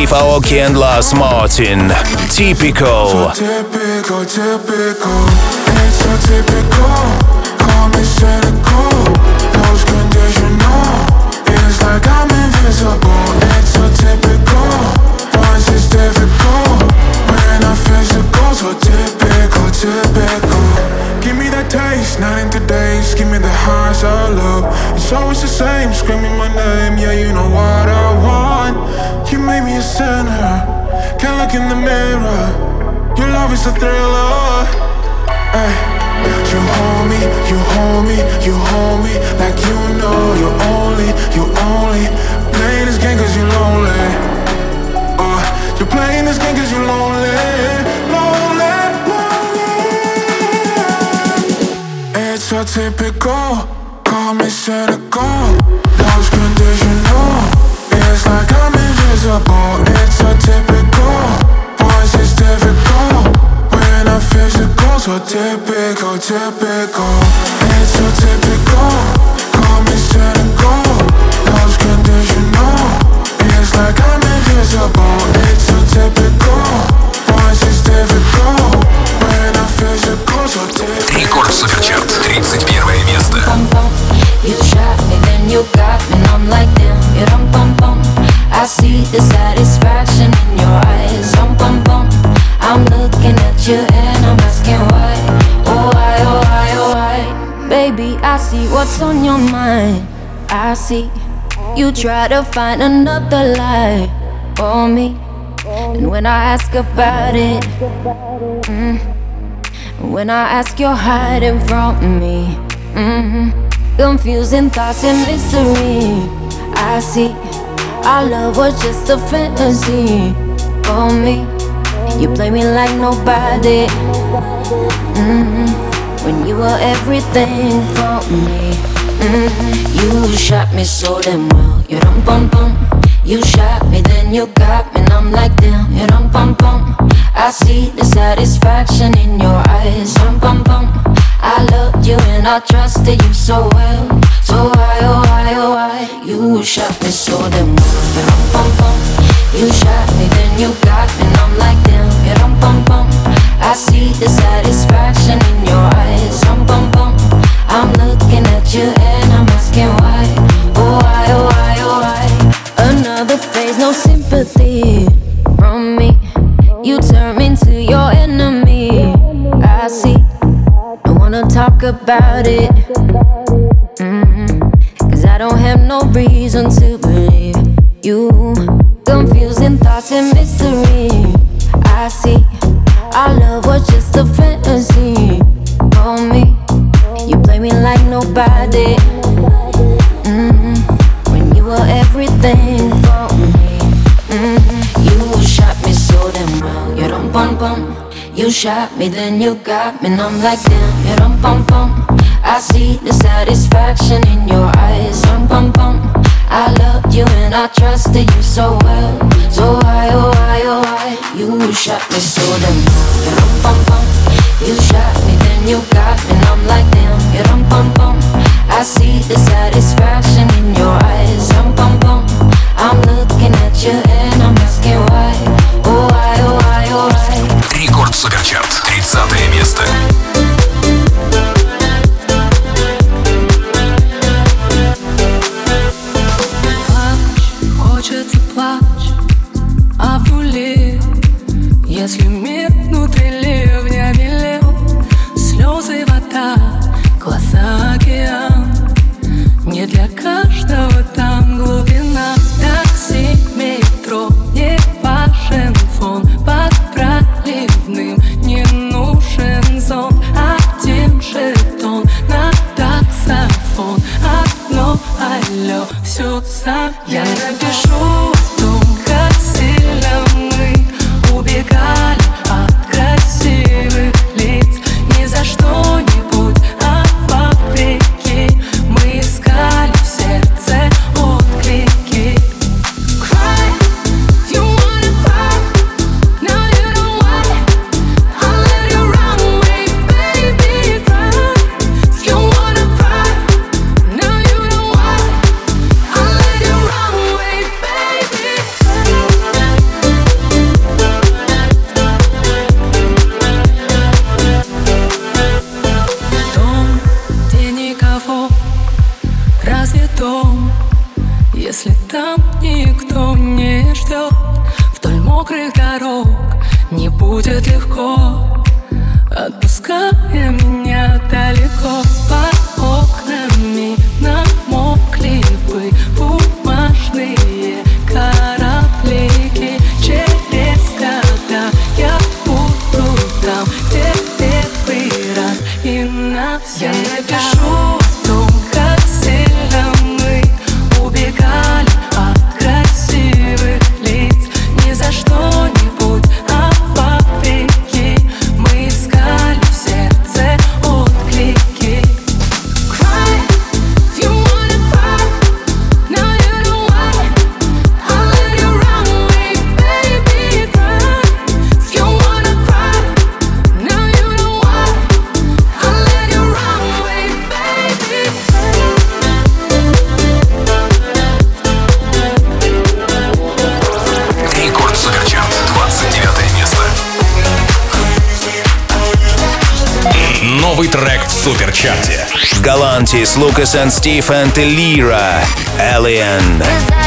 Steve Aoki and Lars Martin. Typical. typical, typical. It's so typical. Call me cynical. Lose conditional. It's like I'm invisible. It's so typical. Once it's difficult. When I'm physical, so typical, typical. Taste, not in today's. Give me the highs I love. It's always the same, screaming my name. Yeah, you know what I want. You made me a sinner. Can't look in the mirror. Your love is a thriller. Ay. You hold me, you hold me, you hold me like you know you're only, you only playing this game cause you're lonely. Uh, you're playing this game cause you're lonely, so typical, call me cynical, lost conditional. It's like I'm invisible, it's so typical. Boys, it's difficult. When I'm physical, so typical, typical. It's so typical. Call me cynical. Love's conditional It's like I'm invisible. It's so typical Рекорд Суперчарт, 31 место You shot me, then you got me, and I'm like damn, you dum bum bum I see the satisfaction in your eyes. Bum, bum, bum. I'm looking at you and I'm asking why. Oh, why, oh, why, oh, why. Baby, I see what's on your mind. I see you try to find another lie for me. And when I ask about it, mm, when I ask, you're hiding from me. Mm-hmm. Confusing thoughts and mystery. I see our love was just a fantasy for me. You play me like nobody. Mm-hmm. When you were everything for me. Mm-hmm. You shot me so damn well. You dum bum bum. You shot me, then you got me, and I'm like damn. I see the satisfaction in your eyes. Dum bum bum. I loved you and I trusted you so well. So why, oh why, oh why You shot me so damn well bum, bum. You shot me, then you got me And I'm like damn, dum, bum, bum I see the satisfaction in your eyes about it mm-hmm. don't have no reason to believe you. Confusing thoughts and mystery. I see our love was just a fantasy for me. You play me like nobody. You shot me, then you got me, and I'm like damn, yeah, rum pum pum. I see the satisfaction in your eyes, rum pum pum. I loved you and I trusted you so well, so why oh why oh why you shot me so damn, yeah, rum pum pum. You shot me, then you got me, and I'm like damn, yeah, rum pum pum. I see the satisfaction in your eyes, rum pum pum. I'm looking at you and I'm asking why. Lucas and Steve and Lira. Alien.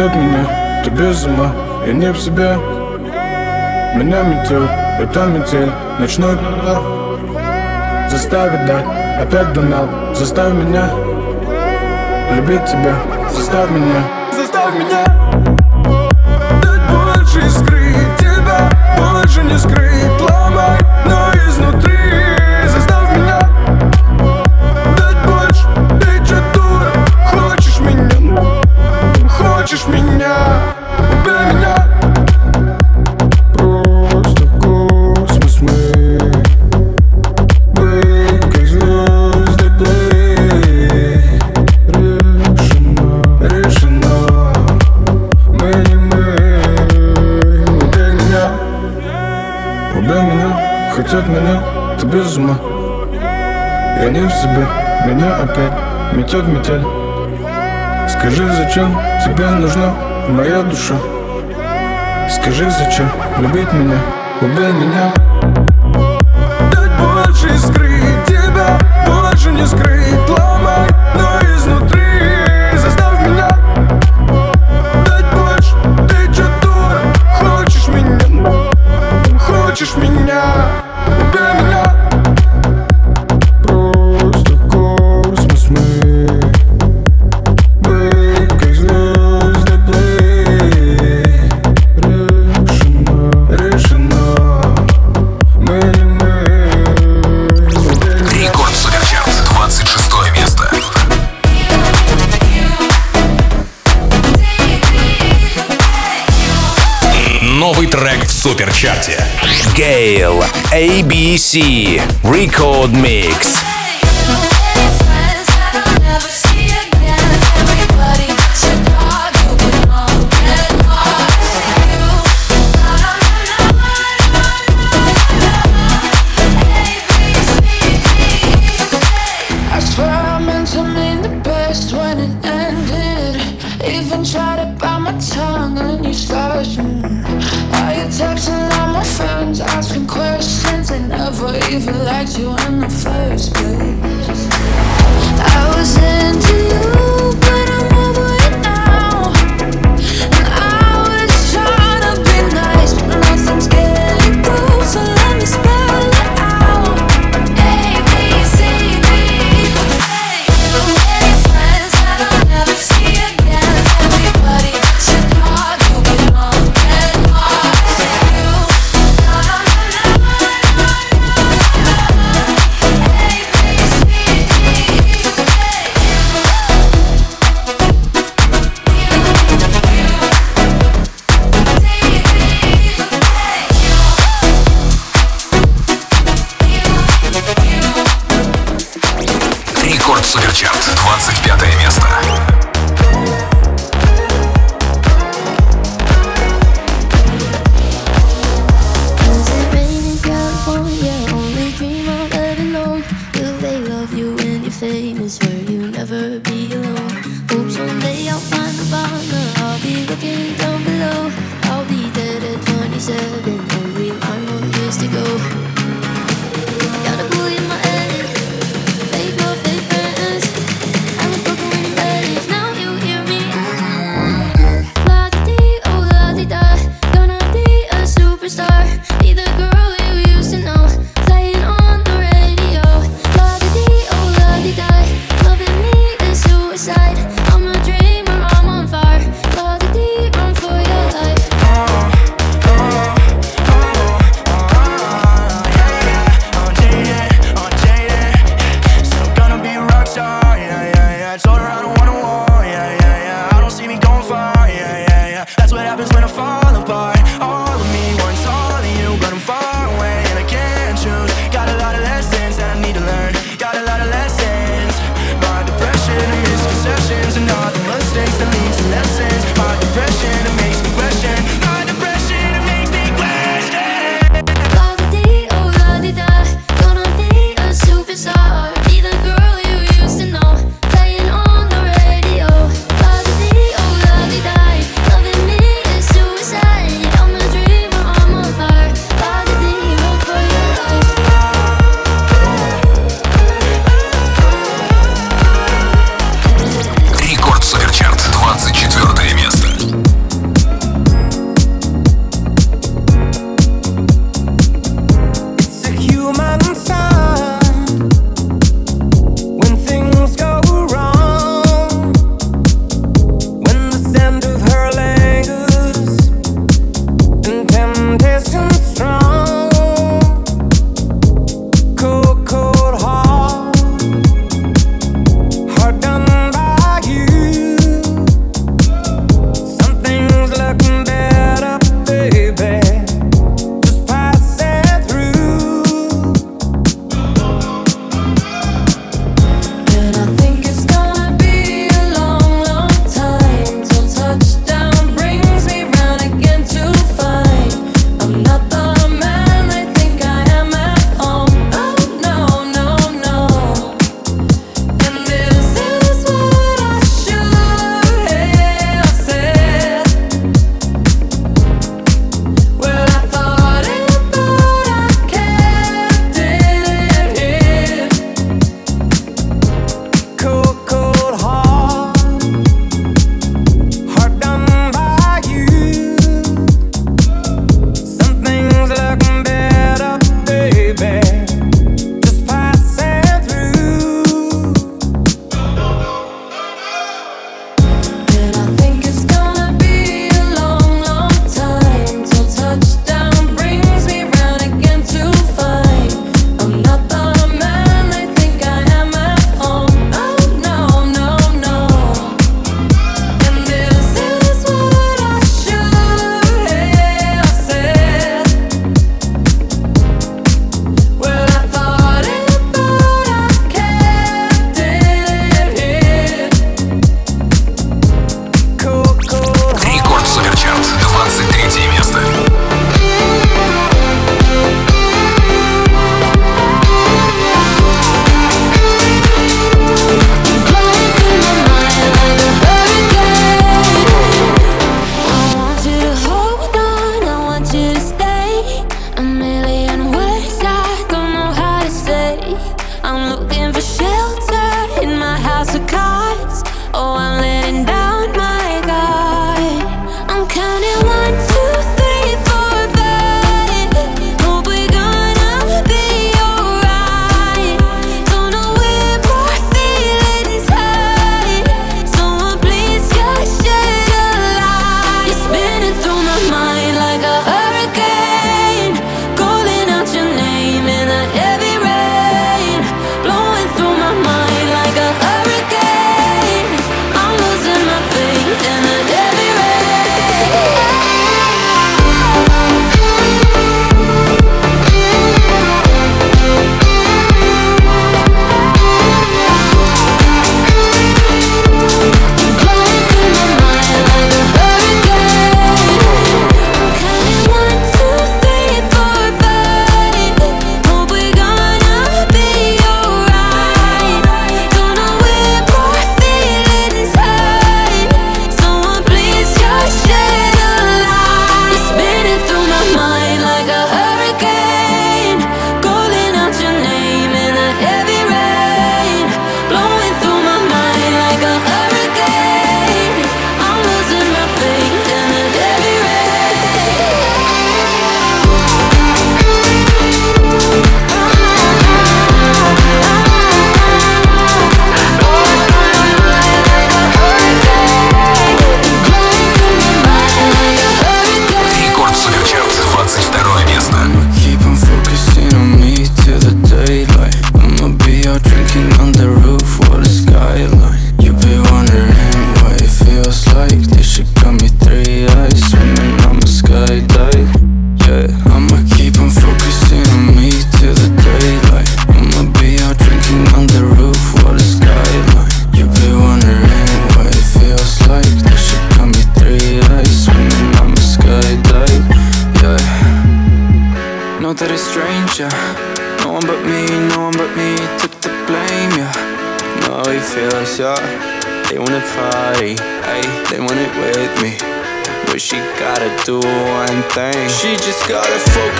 от меня, ты без ума, я не в себе. Меня метел, это метель, ночной пар. Заставит дать, опять донал, заставь меня Любить тебя, заставь меня. Заставь меня. Дать больше скрыть тебя, больше не скрыть. моя душа. Скажи, зачем? Любить меня, люби меня. Дать больше искры. Тебя, больше не скрыть. суперчарте. Гейл ABC Record Mix.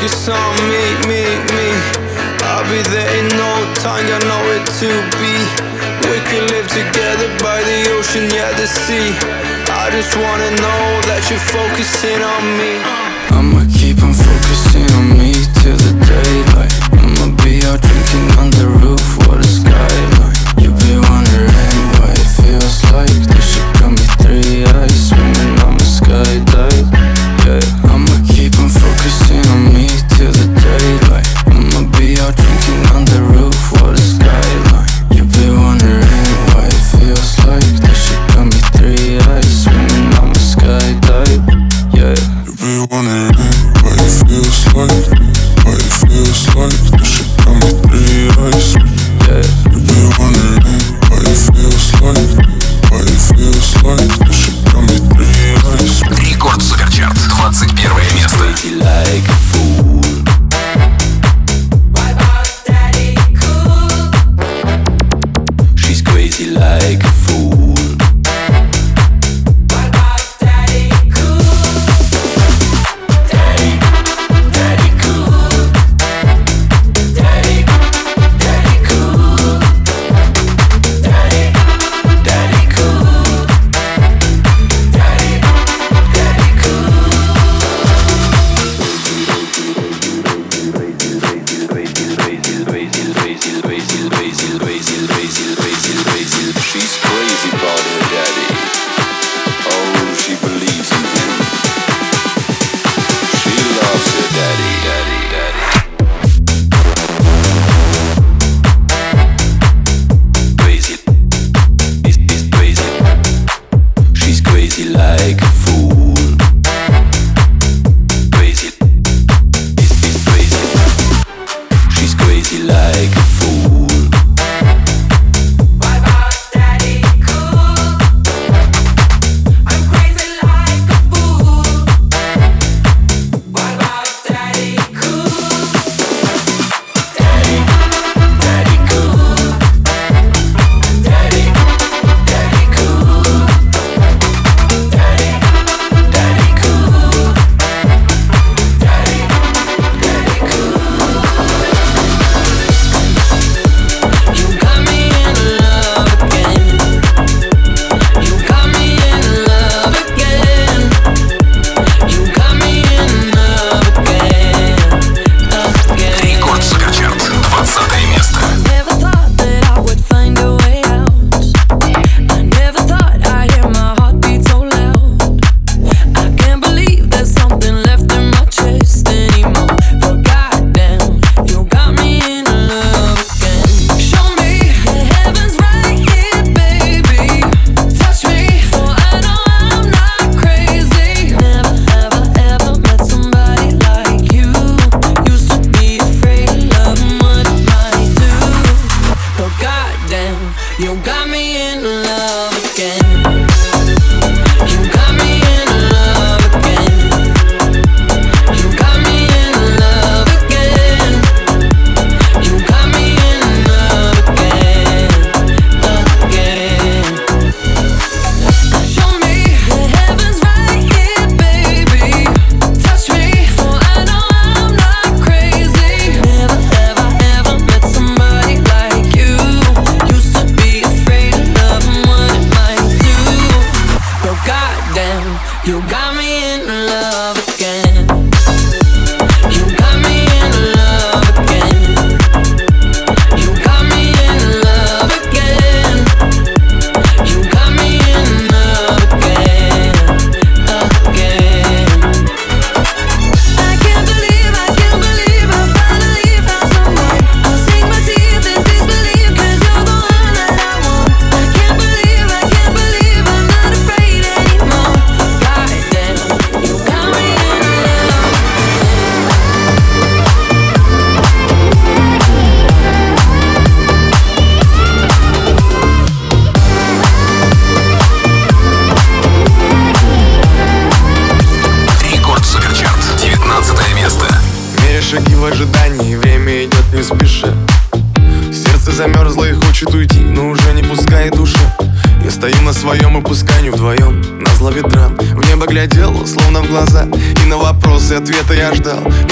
Focus on me, me, me. I'll be there in no time, you know it to be. We could live together by the ocean, yeah, the sea. I just wanna know that you're focusing on me. I'ma keep on focusing on me till the daylight. I'ma be out drinking on the roof, what a skyline. You be wondering what it feels like. This shit got me three eyes, focusing on me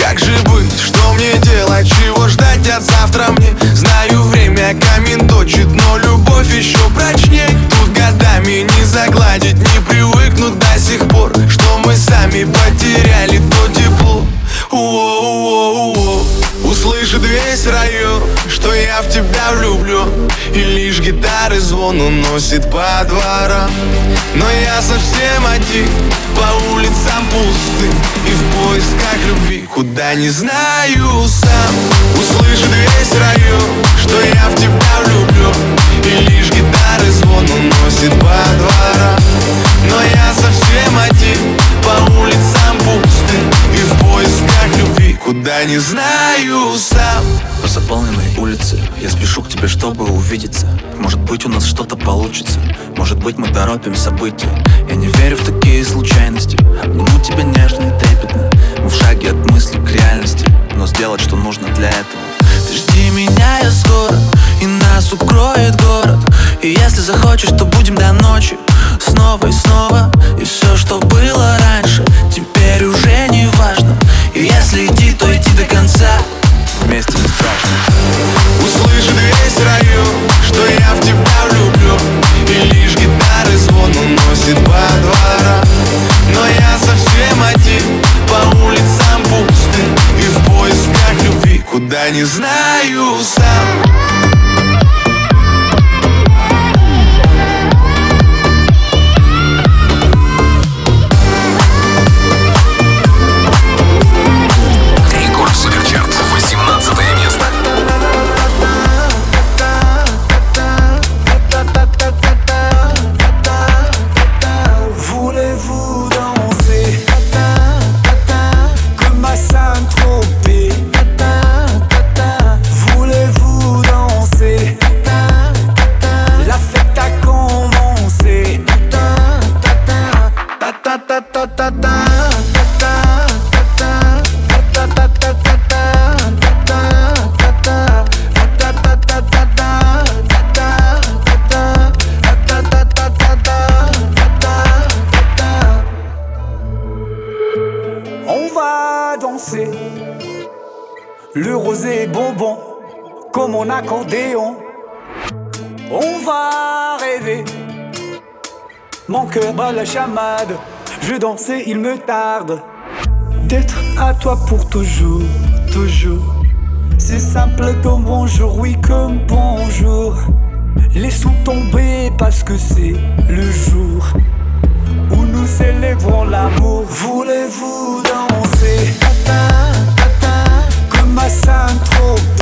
Как же быть, что мне делать, чего ждать от завтра? Мне Знаю, время камень точит, но любовь еще прочней. Тут годами не загладить, не привыкнуть до сих пор Что мы сами потеряли то тепло. Услышит весь район, что я в тебя влюблен И лишь гитары звон уносит по дворам. Но я совсем один, по улицам пусты. И в поисках любви, куда не знаю сам. Услышит весь район, что я в тебя влюблен И лишь гитары звон уносит по дворам. Но я совсем один, по улицам пусты. И в поисках куда не знаю сам. По заполненной улице Я спешу к тебе, чтобы увидеться. Может быть у нас что-то получится. Может быть мы торопим события. Я не верю в такие случайности. Обниму тебя нежно и трепетно. Мы в шаге от мысли к реальности. Но сделать, что нужно для этого. Ты жди меня, я скоро. И нас укроет город. И если захочешь, то будем до ночи. Снова и снова. И все, что было раньше Теперь уже не важно И если идти, то идти до конца. Вместе не страшно. Услышит весь район, что я в тебя влюблен И лишь гитары звон уносит по дворам. Но я совсем один, по улицам пусты. И в поисках любви, куда не знаю сам Il me tarde d'être à toi pour toujours, toujours. C'est simple comme bonjour, oui comme bonjour. Laissons tomber parce que c'est le jour où nous célébrons l'amour. Voulez-vous danser? Comme à Saint-Tropez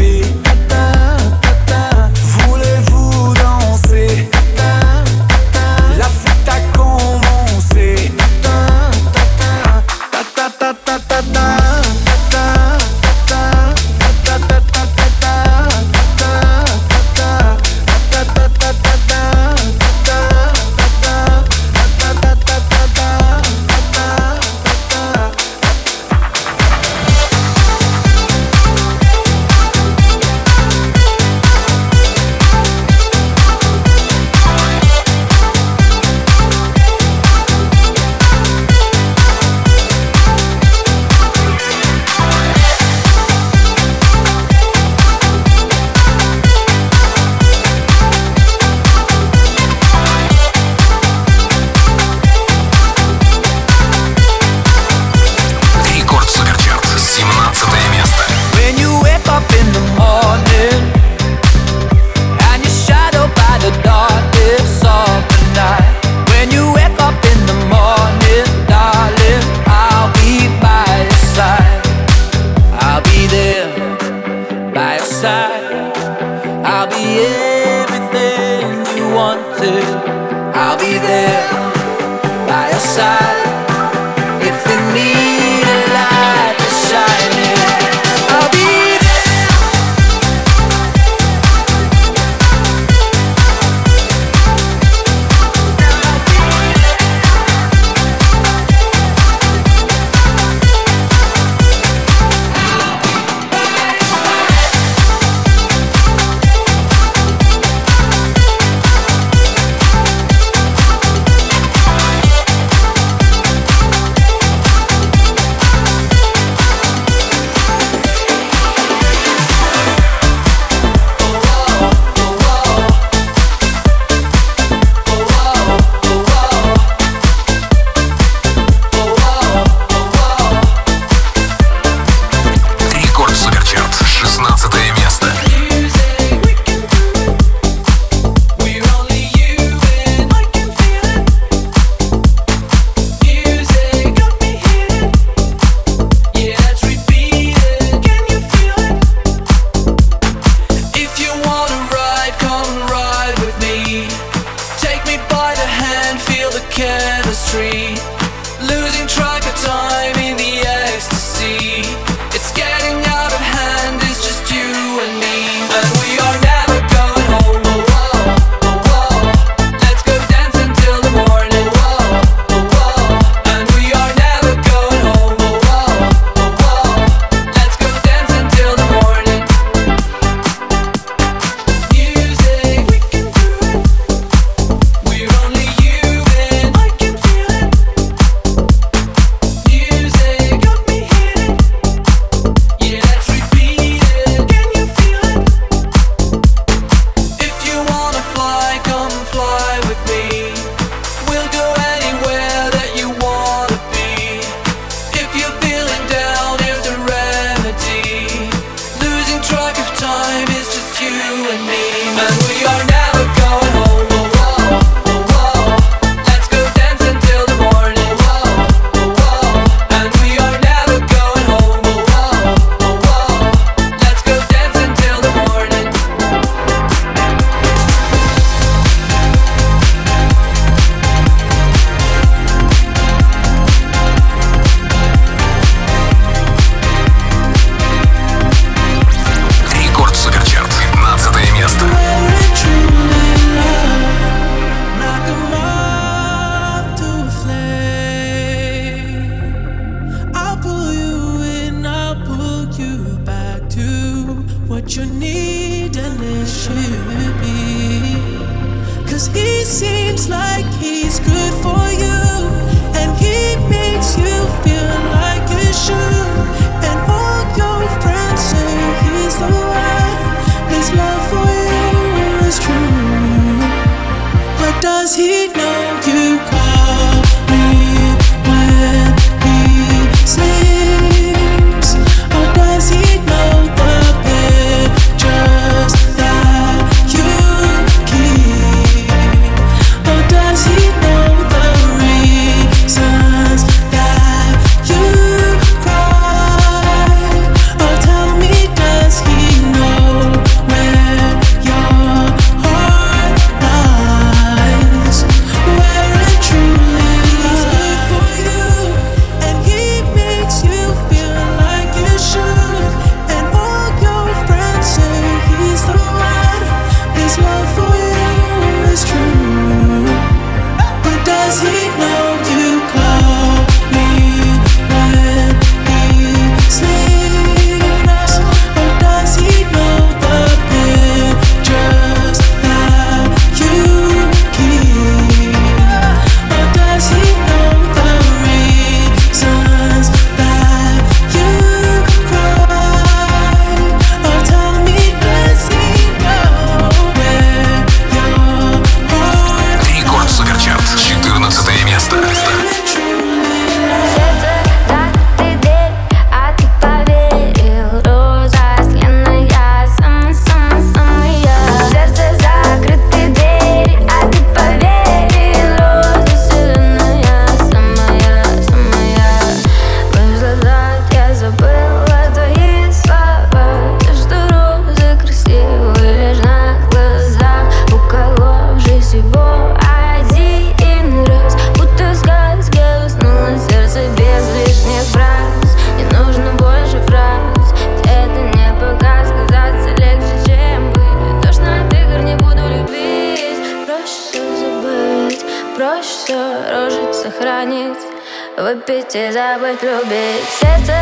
и забыть любить. Сердце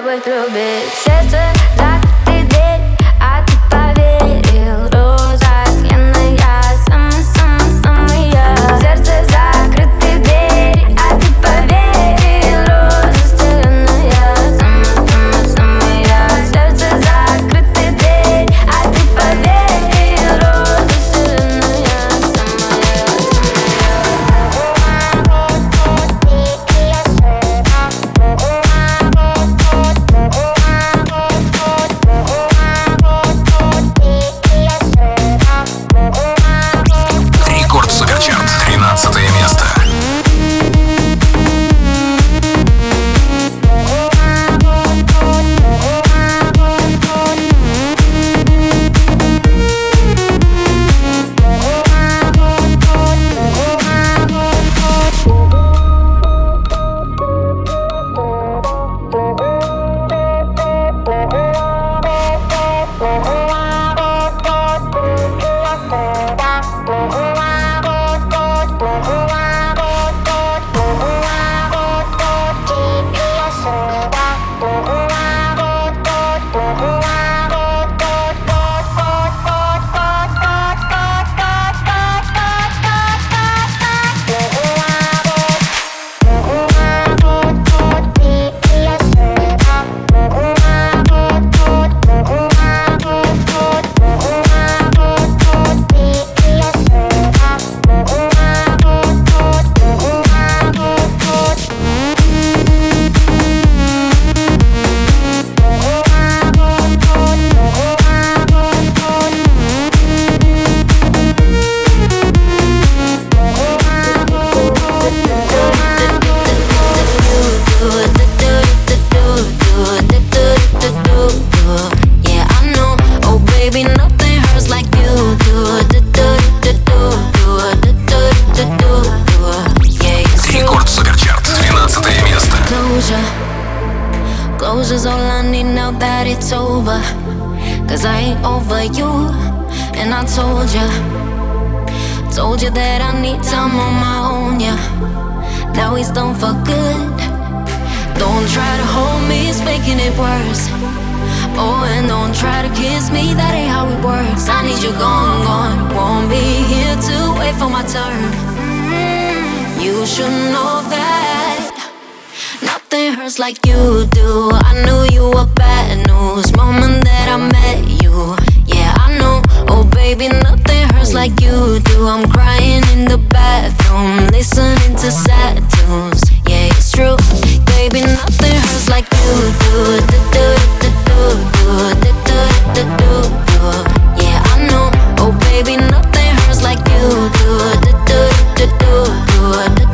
vuestro bebé. Told you that I need time on my own, yeah. Now he's done for good. Don't try to hold me, it's making it worse. Oh, and don't try to kiss me, that ain't how it works. I need you gone, gone. Won't be here to wait for my turn. You should know that nothing hurts like you do. I knew you were bad news moment that I met you. Baby, nothing hurts like you do. I'm crying in the bathroom, listening to sad tunes. Yeah, it's true. Baby, nothing hurts like you do. do, do, do, do, do, do, do, do, do. Yeah, I know. Oh, baby, nothing hurts like you do. do, do, do, do, do,